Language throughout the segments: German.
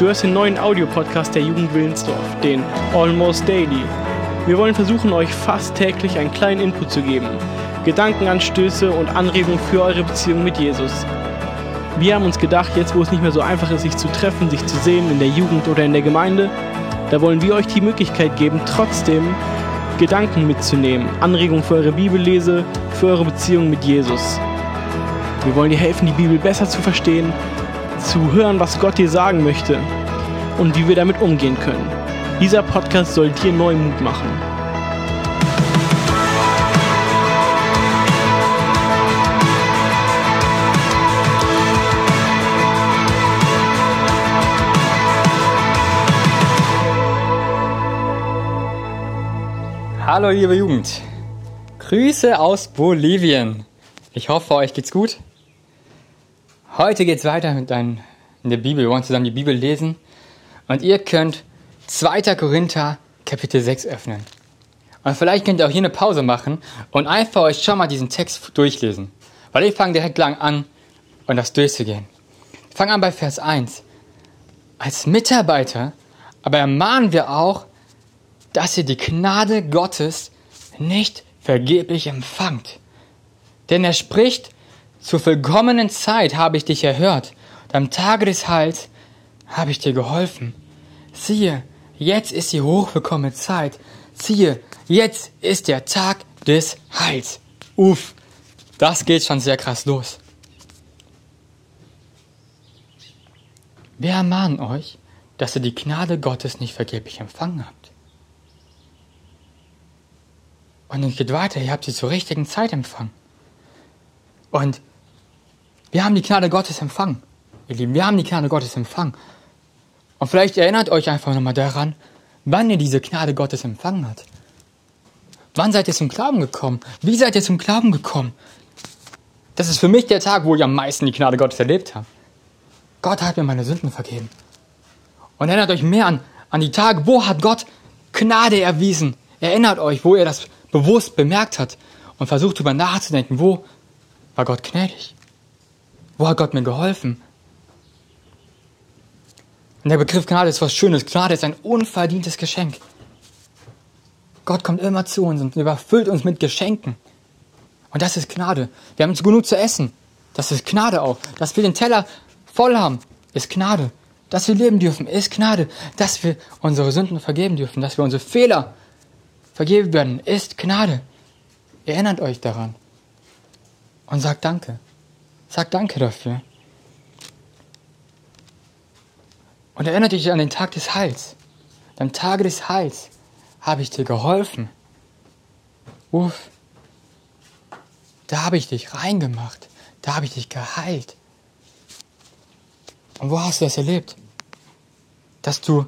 Du hörst den neuen Audiopodcast der Jugend Willensdorf, den Almost Daily. Wir wollen versuchen, euch fast täglich einen kleinen Input zu geben, Gedankenanstöße und Anregungen für eure Beziehung mit Jesus. Wir haben uns gedacht, jetzt wo es nicht mehr so einfach ist, sich zu treffen, sich zu sehen in der Jugend oder in der Gemeinde, da wollen wir euch die Möglichkeit geben, trotzdem Gedanken mitzunehmen, Anregungen für eure Bibellese, für eure Beziehung mit Jesus. Wir wollen dir helfen, die Bibel besser zu verstehen, zu hören, was Gott dir sagen möchte und wie wir damit umgehen können. Dieser Podcast soll dir neuen Mut machen. Hallo liebe Jugend. Grüße aus Bolivien. Ich hoffe, euch geht's gut. Heute geht's weiter mit dein, in der Bibel. Wir wollen zusammen die Bibel lesen. Und ihr könnt 2. Korinther Kapitel 6 öffnen. Und vielleicht könnt ihr auch hier eine Pause machen und einfach euch schon mal diesen Text durchlesen. Weil ich fange direkt lang an, um das durchzugehen. Ich fange an bei Vers 1. Als Mitarbeiter aber ermahnen wir auch, dass ihr die Gnade Gottes nicht vergeblich empfangt. Denn er spricht, zur vollkommenen Zeit habe ich dich erhört, und am Tage des Heils habe ich dir geholfen. Siehe, jetzt ist die hochvollkommene Zeit. Siehe, jetzt ist der Tag des Heils. Uff, das geht schon sehr krass los. Wir ermahnen euch, dass ihr die Gnade Gottes nicht vergeblich empfangen habt. Und es geht weiter, ihr habt sie zur richtigen Zeit empfangen. Und wir haben die Gnade Gottes empfangen. Ihr Lieben, wir haben die Gnade Gottes empfangen. Und vielleicht erinnert euch einfach nochmal daran, wann ihr diese Gnade Gottes empfangen habt. Wann seid ihr zum Glauben gekommen? Wie seid ihr zum Glauben gekommen? Das ist für mich der Tag, wo ich am meisten die Gnade Gottes erlebt habe. Gott hat mir meine Sünden vergeben. Und erinnert euch mehr an, an die Tage, wo hat Gott Gnade erwiesen. Erinnert euch, wo ihr das bewusst bemerkt habt und versucht darüber nachzudenken, wo war Gott gnädig? Wo hat Gott mir geholfen? Und der Begriff Gnade ist was Schönes. Gnade ist ein unverdientes Geschenk. Gott kommt immer zu uns und überfüllt uns mit Geschenken. Und das ist Gnade. Wir haben genug zu essen. Das ist Gnade auch. Dass wir den Teller voll haben, ist Gnade. Dass wir leben dürfen, ist Gnade. Dass wir unsere Sünden vergeben dürfen, dass wir unsere Fehler vergeben werden, ist Gnade. Erinnert euch daran. Und sagt Danke. Sagt Danke dafür. Und erinnert dich an den Tag des Heils. Am Tage des Heils habe ich dir geholfen. Uff. Da habe ich dich reingemacht. Da habe ich dich geheilt. Und wo hast du das erlebt? Dass du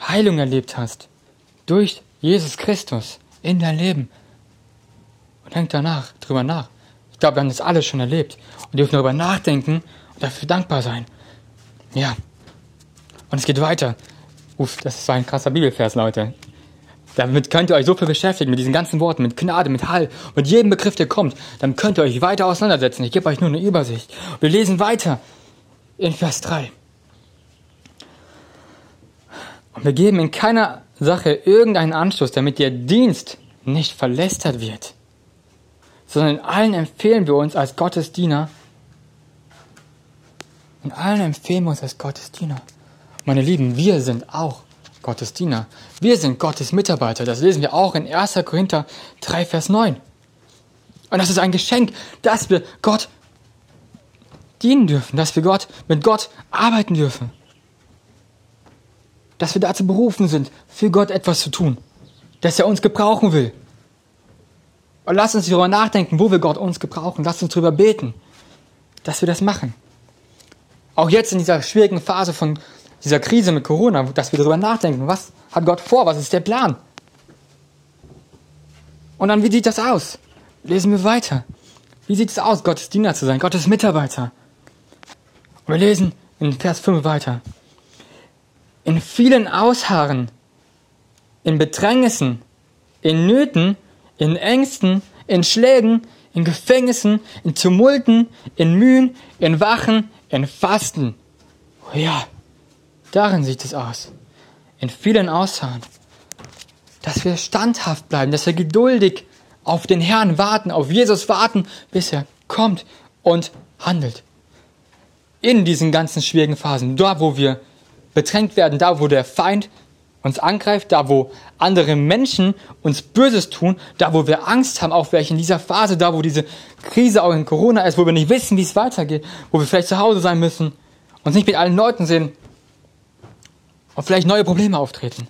Heilung erlebt hast. Durch Jesus Christus in dein Leben. Und denk danach, drüber nach. Ich glaube, wir haben das alles schon erlebt. Und dürfen darüber nachdenken und dafür dankbar sein. Ja. Und es geht weiter. Uff, das war ein krasser Bibelvers, Leute. Damit könnt ihr euch so viel beschäftigen, mit diesen ganzen Worten, mit Gnade, mit Heil, mit jedem Begriff, der kommt. Dann könnt ihr euch weiter auseinandersetzen. Ich gebe euch nur eine Übersicht. Wir lesen weiter in Vers 3. Und wir geben in keiner Sache irgendeinen Anstoß, damit der Dienst nicht verlästert wird, sondern in allen empfehlen wir uns als Gottes Diener. In allen empfehlen wir uns als Gottes Diener. Meine Lieben, wir sind auch Gottes Diener. Wir sind Gottes Mitarbeiter. Das lesen wir auch in 1. Korinther 3, Vers 9. Und das ist ein Geschenk, dass wir Gott dienen dürfen, dass wir Gott mit Gott arbeiten dürfen. Dass wir dazu berufen sind, für Gott etwas zu tun. Dass er uns gebrauchen will. Und lasst uns darüber nachdenken, wo wir Gott uns gebrauchen. Lasst uns darüber beten, dass wir das machen. Auch jetzt in dieser schwierigen Phase von dieser Krise mit Corona, dass wir darüber nachdenken, was hat Gott vor, was ist der Plan? Und dann, wie sieht das aus? Lesen wir weiter. Wie sieht es aus, Gottes Diener zu sein, Gottes Mitarbeiter? Und wir lesen in Vers 5 weiter. In vielen Ausharren, in Bedrängnissen, in Nöten, in Ängsten, in Schlägen, in Gefängnissen, in Tumulten, in Mühen, in Wachen, in Fasten. Oh ja, Darin sieht es aus. In vielen Aussagen. Dass wir standhaft bleiben, dass wir geduldig auf den Herrn warten, auf Jesus warten, bis er kommt und handelt. In diesen ganzen schwierigen Phasen, da wo wir bedrängt werden, da wo der Feind uns angreift, da wo andere Menschen uns Böses tun, da wo wir Angst haben, auch vielleicht in dieser Phase, da wo diese Krise auch in Corona ist, wo wir nicht wissen, wie es weitergeht, wo wir vielleicht zu Hause sein müssen, uns nicht mit allen Leuten sehen und vielleicht neue Probleme auftreten.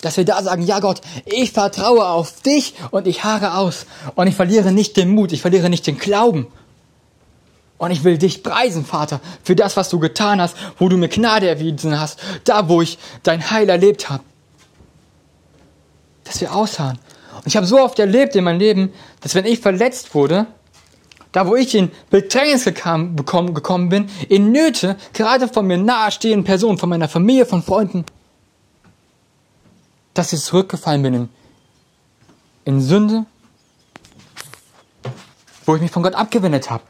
Dass wir da sagen, ja Gott, ich vertraue auf dich und ich haare aus und ich verliere nicht den Mut, ich verliere nicht den Glauben und ich will dich preisen, Vater, für das, was du getan hast, wo du mir Gnade erwiesen hast, da, wo ich dein Heil erlebt habe. Dass wir ausharren. Und ich habe so oft erlebt in meinem Leben, dass wenn ich verletzt wurde, da wo ich in Bedrängnis gekam, bekommen, gekommen bin, in Nöte, gerade von mir nahestehenden Personen, von meiner Familie, von Freunden, dass ich zurückgefallen bin in, in Sünde, wo ich mich von Gott abgewendet habe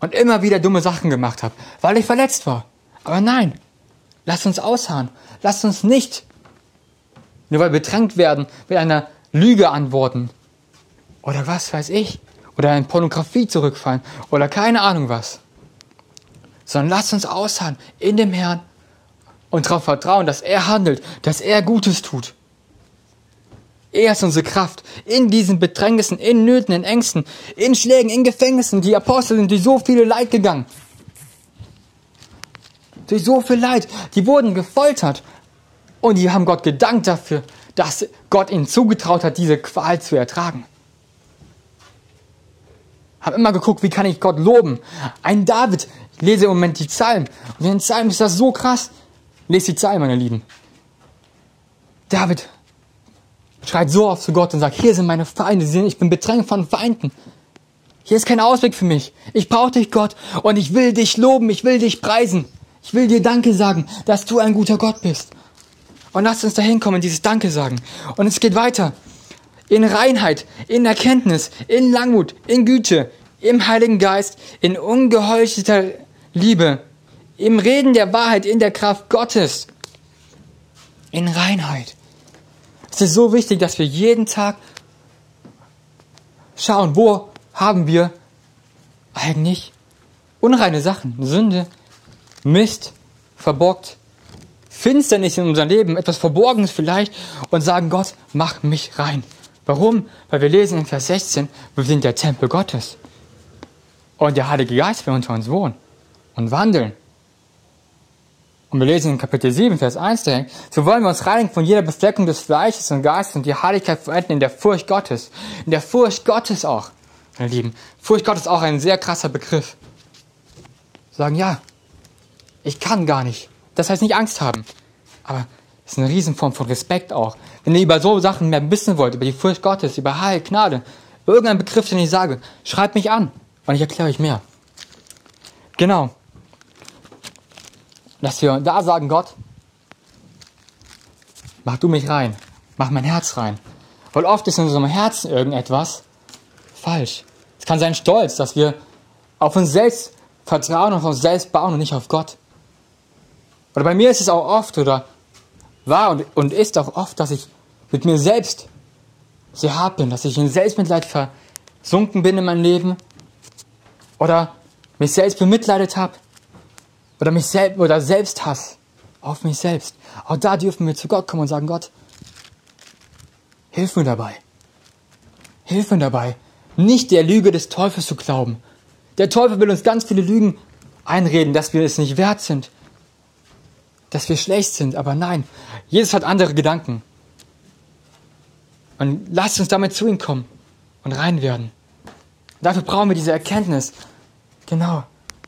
und immer wieder dumme Sachen gemacht habe, weil ich verletzt war. Aber nein, lasst uns ausharren. Lasst uns nicht, nur weil wir bedrängt werden, mit einer Lüge antworten. Oder was weiß ich. Oder in Pornografie zurückfallen. Oder keine Ahnung was. Sondern lasst uns ausharren in dem Herrn und darauf vertrauen, dass er handelt, dass er Gutes tut. Er ist unsere Kraft. In diesen Bedrängnissen, in Nöten, in Ängsten, in Schlägen, in Gefängnissen. Die Apostel sind durch so viele Leid gegangen. Durch so viel Leid. Die wurden gefoltert. Und die haben Gott gedankt dafür, dass Gott ihnen zugetraut hat, diese Qual zu ertragen. Haben immer geguckt, wie kann ich Gott loben. Ein David, ich lese im Moment die Psalmen. Und in den Psalmen ist das so krass. Lest die Psalmen, meine Lieben. David schreit so oft zu Gott und sagt, hier sind meine Feinde, ich bin bedrängt von Feinden. Hier ist kein Ausweg für mich. Ich brauche dich, Gott, und ich will dich loben, ich will dich preisen. Ich will dir Danke sagen, dass du ein guter Gott bist. Und lass uns dahin kommen, dieses Danke sagen. Und es geht weiter. In Reinheit, in Erkenntnis, in Langmut, in Güte, im Heiligen Geist, in ungeheuchelter Liebe, im Reden der Wahrheit, in der Kraft Gottes. In Reinheit. Es ist so wichtig, dass wir jeden Tag schauen, wo haben wir eigentlich unreine Sachen, Sünde, Mist, verborgt, Finsternis in unserem Leben, etwas Verborgenes vielleicht und sagen, Gott, mach mich rein. Warum? Weil wir lesen in Vers 16, wir sind der Tempel Gottes. Und der Heilige Geist will unter uns wohnen und wandeln. Und wir lesen in Kapitel 7, Vers 1 direkt, so wollen wir uns reinigen von jeder Befleckung des Fleisches und Geistes und die Heiligkeit verwenden in der Furcht Gottes. In der Furcht Gottes auch, meine Lieben. Furcht Gottes ist auch ein sehr krasser Begriff. Sagen, ja, ich kann gar nicht. Das heißt nicht Angst haben. Aber ist eine Riesenform von Respekt auch. Wenn ihr über so Sachen mehr wissen wollt, über die Furcht Gottes, über Heil, Gnade, irgendein Begriff, den ich sage, schreibt mich an und ich erkläre euch mehr. Genau dass wir da sagen, Gott, mach du mich rein, mach mein Herz rein. Weil oft ist in unserem Herzen irgendetwas falsch. Es kann sein Stolz, dass wir auf uns selbst vertrauen und auf uns selbst bauen und nicht auf Gott. Oder bei mir ist es auch oft oder war und, und ist auch oft, dass ich mit mir selbst sehr hart bin, dass ich in Selbstmitleid versunken bin in meinem Leben oder mich selbst bemitleidet habe oder mich selbst oder Selbsthass auf mich selbst. Auch da dürfen wir zu Gott kommen und sagen, Gott, hilf mir dabei. Hilf mir dabei, nicht der Lüge des Teufels zu glauben. Der Teufel will uns ganz viele Lügen einreden, dass wir es nicht wert sind, dass wir schlecht sind, aber nein, Jesus hat andere Gedanken. Und lasst uns damit zu ihm kommen und rein werden. Dafür brauchen wir diese Erkenntnis. Genau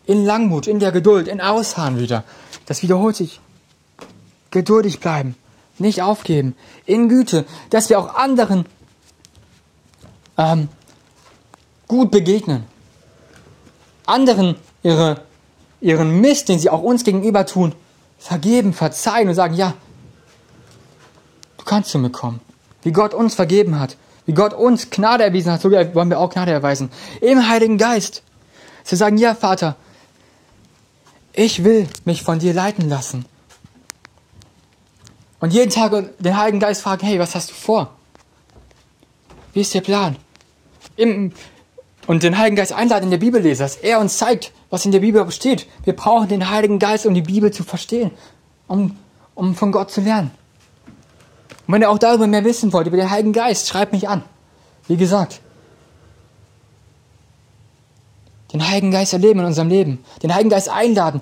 in Langmut, in der Geduld, in Ausharren wieder. Das wiederholt sich. Geduldig bleiben, nicht aufgeben, in Güte, dass wir auch anderen ähm, gut begegnen. Anderen ihre, ihren Mist, den sie auch uns gegenüber tun, vergeben, verzeihen und sagen, ja, du kannst zu mir kommen. Wie Gott uns vergeben hat, wie Gott uns Gnade erwiesen hat, so wollen wir auch Gnade erweisen. Im Heiligen Geist. Zu sagen, ja, Vater, ich will mich von dir leiten lassen. Und jeden Tag den Heiligen Geist fragen, hey, was hast du vor? Wie ist der Plan? Im, und den Heiligen Geist einladen in der Bibel lesen, dass er uns zeigt, was in der Bibel steht. Wir brauchen den Heiligen Geist, um die Bibel zu verstehen, um, um von Gott zu lernen. Und wenn ihr auch darüber mehr wissen wollt, über den Heiligen Geist, schreibt mich an. Wie gesagt, den Heiligen Geist erleben in unserem Leben, den Heiligen Geist einladen.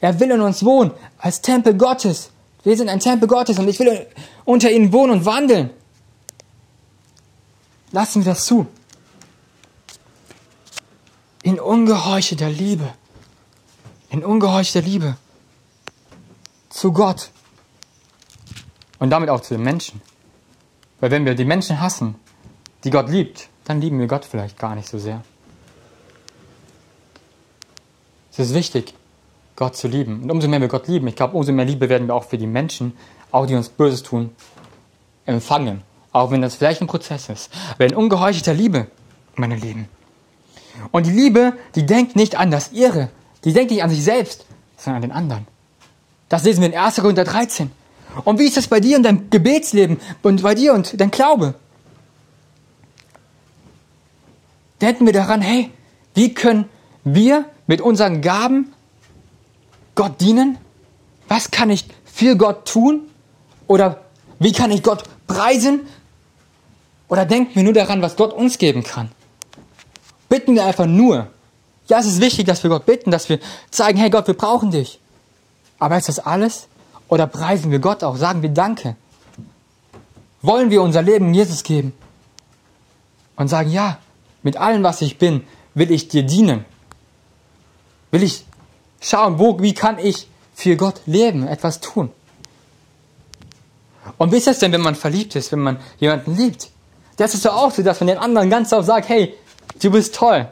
Er will in uns wohnen, als Tempel Gottes. Wir sind ein Tempel Gottes und ich will unter ihnen wohnen und wandeln. Lassen wir das zu. In ungeheuchelter Liebe. In ungeheuchelter Liebe. Zu Gott. Und damit auch zu den Menschen. Weil wenn wir die Menschen hassen, die Gott liebt, dann lieben wir Gott vielleicht gar nicht so sehr. Es ist wichtig, Gott zu lieben. Und umso mehr wir Gott lieben, ich glaube, umso mehr Liebe werden wir auch für die Menschen, auch die uns Böses tun, empfangen. Auch wenn das vielleicht ein Prozess ist. Aber in ungeheuchelter Liebe, meine Lieben. Und die Liebe, die denkt nicht an das Ihre. Die denkt nicht an sich selbst, sondern an den anderen. Das lesen wir in 1. Korinther 13. Und wie ist das bei dir und deinem Gebetsleben und bei dir und dein Glaube? Denken wir daran, hey, wie können wir mit unseren Gaben Gott dienen? Was kann ich für Gott tun? Oder wie kann ich Gott preisen? Oder denken wir nur daran, was Gott uns geben kann? Bitten wir einfach nur. Ja, es ist wichtig, dass wir Gott bitten, dass wir zeigen, hey Gott, wir brauchen dich. Aber ist das alles? Oder preisen wir Gott auch? Sagen wir Danke? Wollen wir unser Leben Jesus geben? Und sagen, ja, mit allem, was ich bin, will ich dir dienen. Will ich schauen, wo, wie kann ich für Gott leben, etwas tun. Und wie ist das denn, wenn man verliebt ist, wenn man jemanden liebt? Das ist doch auch so, dass man den anderen ganz oft sagt, hey, du bist toll,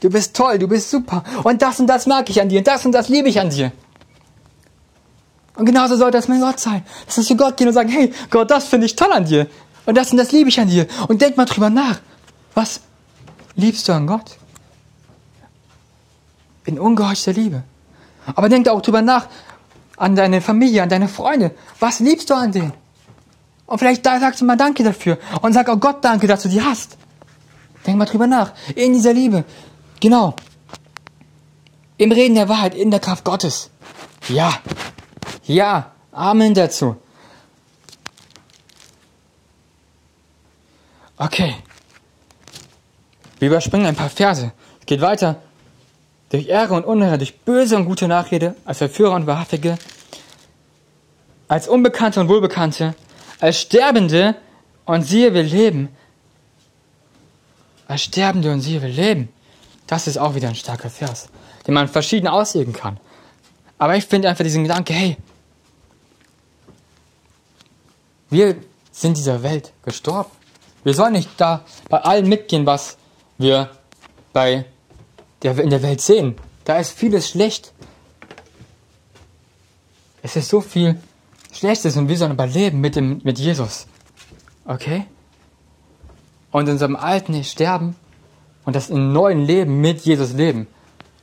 du bist toll, du bist super und das und das mag ich an dir und das und das liebe ich an dir. Und genauso soll das mit Gott sein. Dass wir zu Gott gehen und sagen, hey, Gott, das finde ich toll an dir. Und das und das liebe ich an dir. Und denk mal drüber nach. Was liebst du an Gott? In ungeheuchter Liebe. Aber denk auch drüber nach, an deine Familie, an deine Freunde. Was liebst du an denen? Und vielleicht da sagst du mal Danke dafür. Und sag auch Gott Danke, dass du die hast. Denk mal drüber nach. In dieser Liebe. Genau. Im Reden der Wahrheit, in der Kraft Gottes. Ja. Ja. Amen dazu. Okay. Wir überspringen ein paar Verse. Es geht weiter durch Ehre und Unehre, durch böse und gute Nachrede, als Verführer und Wahrhaftige, als Unbekannte und Wohlbekannte, als Sterbende und siehe, wir leben. Als Sterbende und siehe, wir leben. Das ist auch wieder ein starker Vers, den man verschieden auslegen kann. Aber ich finde einfach diesen Gedanke, hey, wir sind dieser Welt gestorben. Wir sollen nicht da bei allem mitgehen, was wir bei der in der Welt sehen. Da ist vieles schlecht. Es ist so viel Schlechtes und wir sollen aber leben mit, dem, mit Jesus. Okay? Und in unserem alten sterben und das in neuen Leben mit Jesus leben.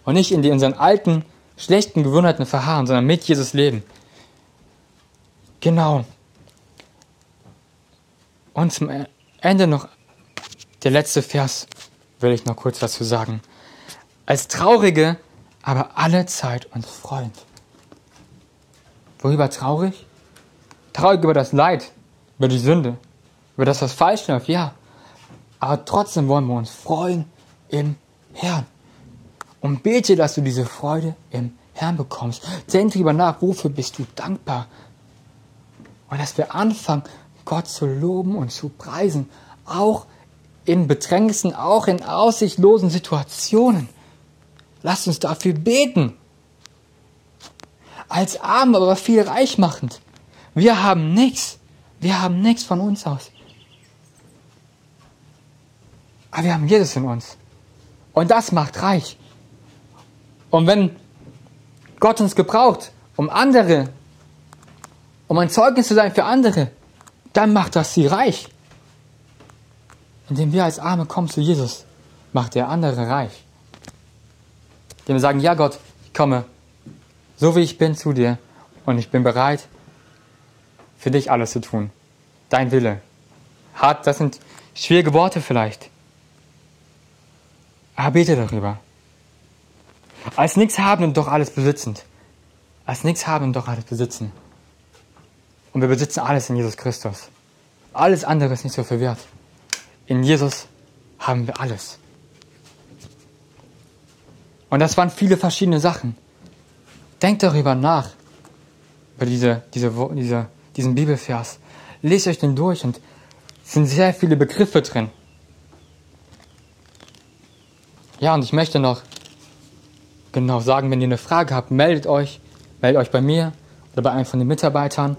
Und nicht in unseren alten, schlechten Gewohnheiten verharren, sondern mit Jesus leben. Genau. Und zum Ende noch der letzte Vers will ich noch kurz dazu sagen als Traurige, aber alle Zeit uns freund. Worüber traurig? Traurig über das Leid, über die Sünde, über das, was falsch läuft, ja. Aber trotzdem wollen wir uns freuen im Herrn. Und bete, dass du diese Freude im Herrn bekommst. Denk darüber nach, wofür bist du dankbar. Und dass wir anfangen, Gott zu loben und zu preisen. Auch in Bedrängnissen, auch in aussichtlosen Situationen. Lasst uns dafür beten. Als arm, aber viel reich machend. Wir haben nichts. Wir haben nichts von uns aus. Aber wir haben Jesus in uns. Und das macht reich. Und wenn Gott uns gebraucht, um andere, um ein Zeugnis zu sein für andere, dann macht das sie reich. Indem wir als Arme kommen zu Jesus, macht der andere reich. Dem wir sagen, ja Gott, ich komme so wie ich bin zu dir und ich bin bereit, für dich alles zu tun. Dein Wille. Hart, das sind schwierige Worte vielleicht. Aber bete darüber. Als nichts haben und doch alles besitzend. Als nichts haben und doch alles besitzen. Und wir besitzen alles in Jesus Christus. Alles andere ist nicht so verwehrt. In Jesus haben wir alles. Und das waren viele verschiedene Sachen. Denkt darüber nach, über diese, diese, diese, diesen Bibelvers. Lest euch den durch und es sind sehr viele Begriffe drin. Ja, und ich möchte noch genau sagen, wenn ihr eine Frage habt, meldet euch. Meldet euch bei mir oder bei einem von den Mitarbeitern.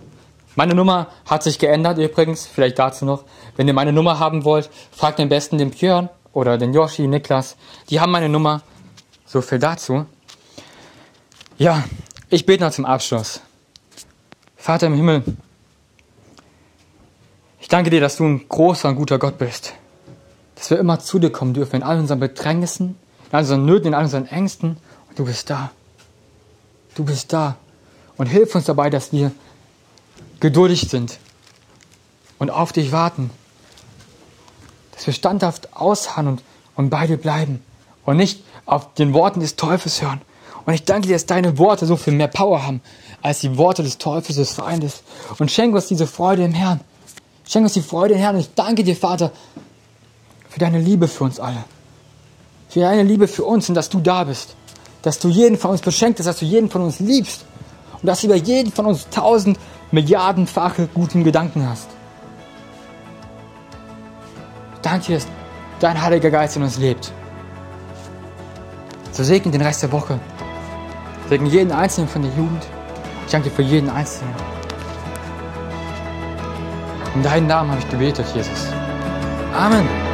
Meine Nummer hat sich geändert übrigens, vielleicht dazu noch. Wenn ihr meine Nummer haben wollt, fragt am besten den Björn oder den Yoshi, Niklas. Die haben meine Nummer. So viel dazu. Ja, ich bete noch zum Abschluss. Vater im Himmel, ich danke dir, dass du ein großer und guter Gott bist. Dass wir immer zu dir kommen dürfen in all unseren Bedrängnissen, in all unseren Nöten, in all unseren Ängsten. Und du bist da. Du bist da. Und hilf uns dabei, dass wir geduldig sind und auf dich warten. Dass wir standhaft ausharren und, und bei dir bleiben und nicht auf den Worten des Teufels hören. Und ich danke dir, dass deine Worte so viel mehr Power haben als die Worte des Teufels, des Feindes. Und schenke uns diese Freude im Herrn. Schenke uns die Freude im Herrn. Und ich danke dir, Vater, für deine Liebe für uns alle. Für deine Liebe für uns und dass du da bist. Dass du jeden von uns beschenkt hast, dass du jeden von uns liebst. Und dass du über jeden von uns tausend milliardenfache guten Gedanken hast. Danke dir, dass dein Heiliger Geist in uns lebt. So segne den Rest der Woche. Segne jeden Einzelnen von der Jugend. Ich danke dir für jeden Einzelnen. In deinem Namen habe ich gebetet, Jesus. Amen.